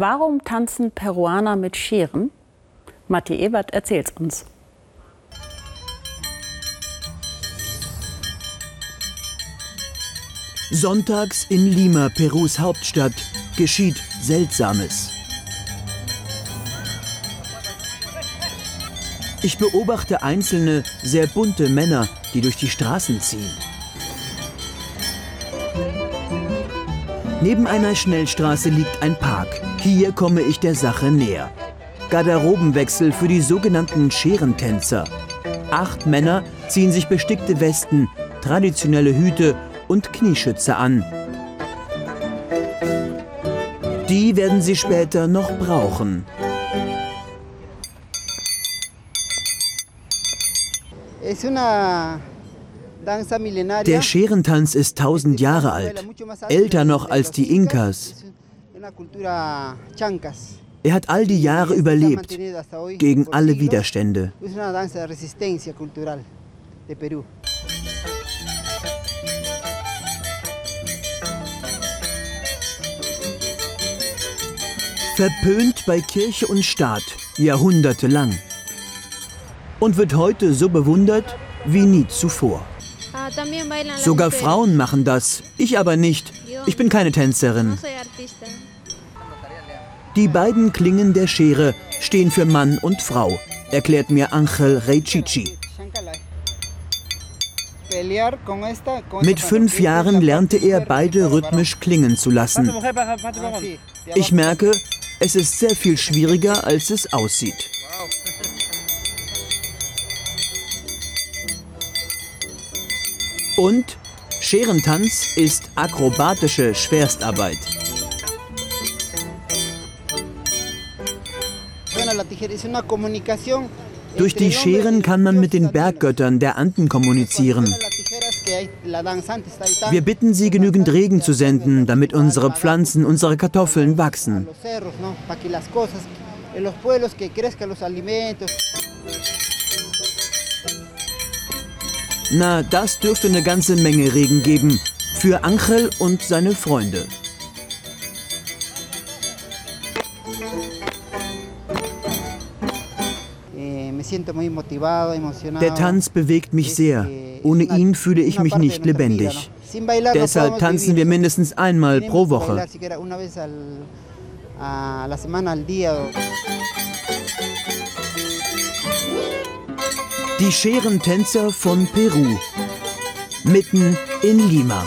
Warum tanzen Peruaner mit Scheren? Matti Ebert erzählt uns. Sonntags in Lima, Perus Hauptstadt, geschieht Seltsames. Ich beobachte einzelne, sehr bunte Männer, die durch die Straßen ziehen. Neben einer Schnellstraße liegt ein Park. Hier komme ich der Sache näher. Garderobenwechsel für die sogenannten Scherentänzer. Acht Männer ziehen sich bestickte Westen, traditionelle Hüte und Knieschütze an. Die werden sie später noch brauchen. Der Scherentanz ist tausend Jahre alt, älter noch als die Inkas. Er hat all die Jahre überlebt, gegen alle Widerstände. Verpönt bei Kirche und Staat jahrhundertelang. Und wird heute so bewundert wie nie zuvor. Sogar Frauen machen das, ich aber nicht. Ich bin keine Tänzerin. Die beiden Klingen der Schere stehen für Mann und Frau, erklärt mir Angel Reichichi. Mit fünf Jahren lernte er beide rhythmisch klingen zu lassen. Ich merke, es ist sehr viel schwieriger, als es aussieht. Und Scherentanz ist akrobatische Schwerstarbeit. Durch die Scheren kann man mit den Berggöttern der Anden kommunizieren. Wir bitten sie, genügend Regen zu senden, damit unsere Pflanzen, unsere Kartoffeln wachsen. Na, das dürfte eine ganze Menge Regen geben. Für Angel und seine Freunde. Der Tanz bewegt mich sehr. Ohne ihn fühle ich mich nicht lebendig. Deshalb tanzen wir mindestens einmal pro Woche. Die Scherentänzer von Peru. Mitten in Lima.